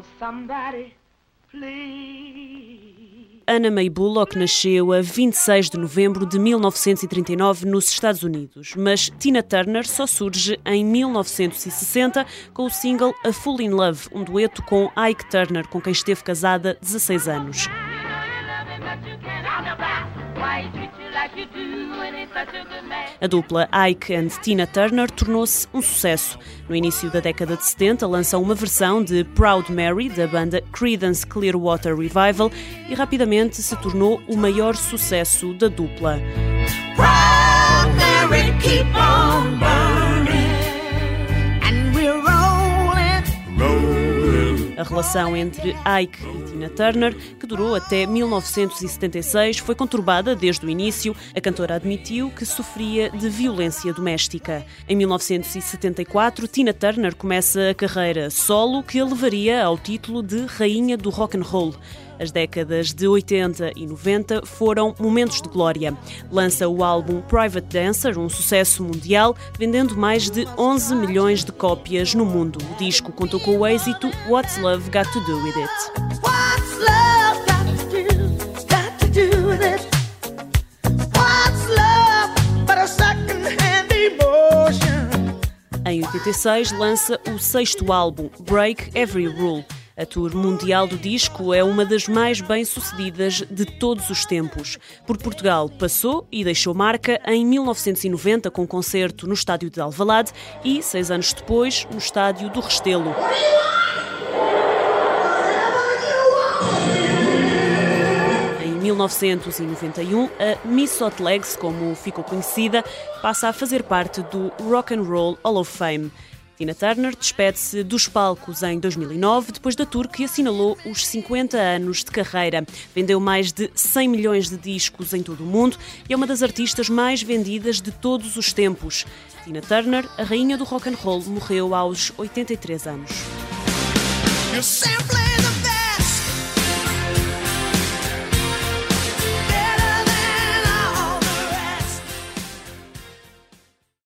Won't somebody please? Anna May Bullock nasceu a 26 de novembro de 1939 nos Estados Unidos, mas Tina Turner só surge em 1960 com o single A Fool in Love, um dueto com Ike Turner, com quem esteve casada 16 anos. A dupla Ike and Tina Turner tornou-se um sucesso. No início da década de 70, lançam uma versão de Proud Mary da banda Creedence Clearwater Revival e rapidamente se tornou o maior sucesso da dupla. A relação entre Ike e Tina Turner, que durou até 1976, foi conturbada desde o início. A cantora admitiu que sofria de violência doméstica. Em 1974, Tina Turner começa a carreira solo que a levaria ao título de Rainha do Rock and Roll. As décadas de 80 e 90 foram momentos de glória. Lança o álbum Private Dancer, um sucesso mundial, vendendo mais de 11 milhões de cópias no mundo. O disco contou com o êxito What's Love Got to Do With It? What's love got to do, got to do with it? What's love but a second-hand emotion? Em 86 lança o sexto álbum, Break Every Rule. A tour mundial do disco é uma das mais bem-sucedidas de todos os tempos. Por Portugal passou e deixou marca em 1990 com um concerto no estádio de Alvalade e, seis anos depois, no estádio do Restelo. Em 1991, a Miss Hot Legs, como ficou conhecida, passa a fazer parte do Rock and Roll Hall of Fame. Tina Turner despede-se dos palcos em 2009, depois da tour que assinalou os 50 anos de carreira. Vendeu mais de 100 milhões de discos em todo o mundo e é uma das artistas mais vendidas de todos os tempos. Tina Turner, a rainha do rock and roll, morreu aos 83 anos.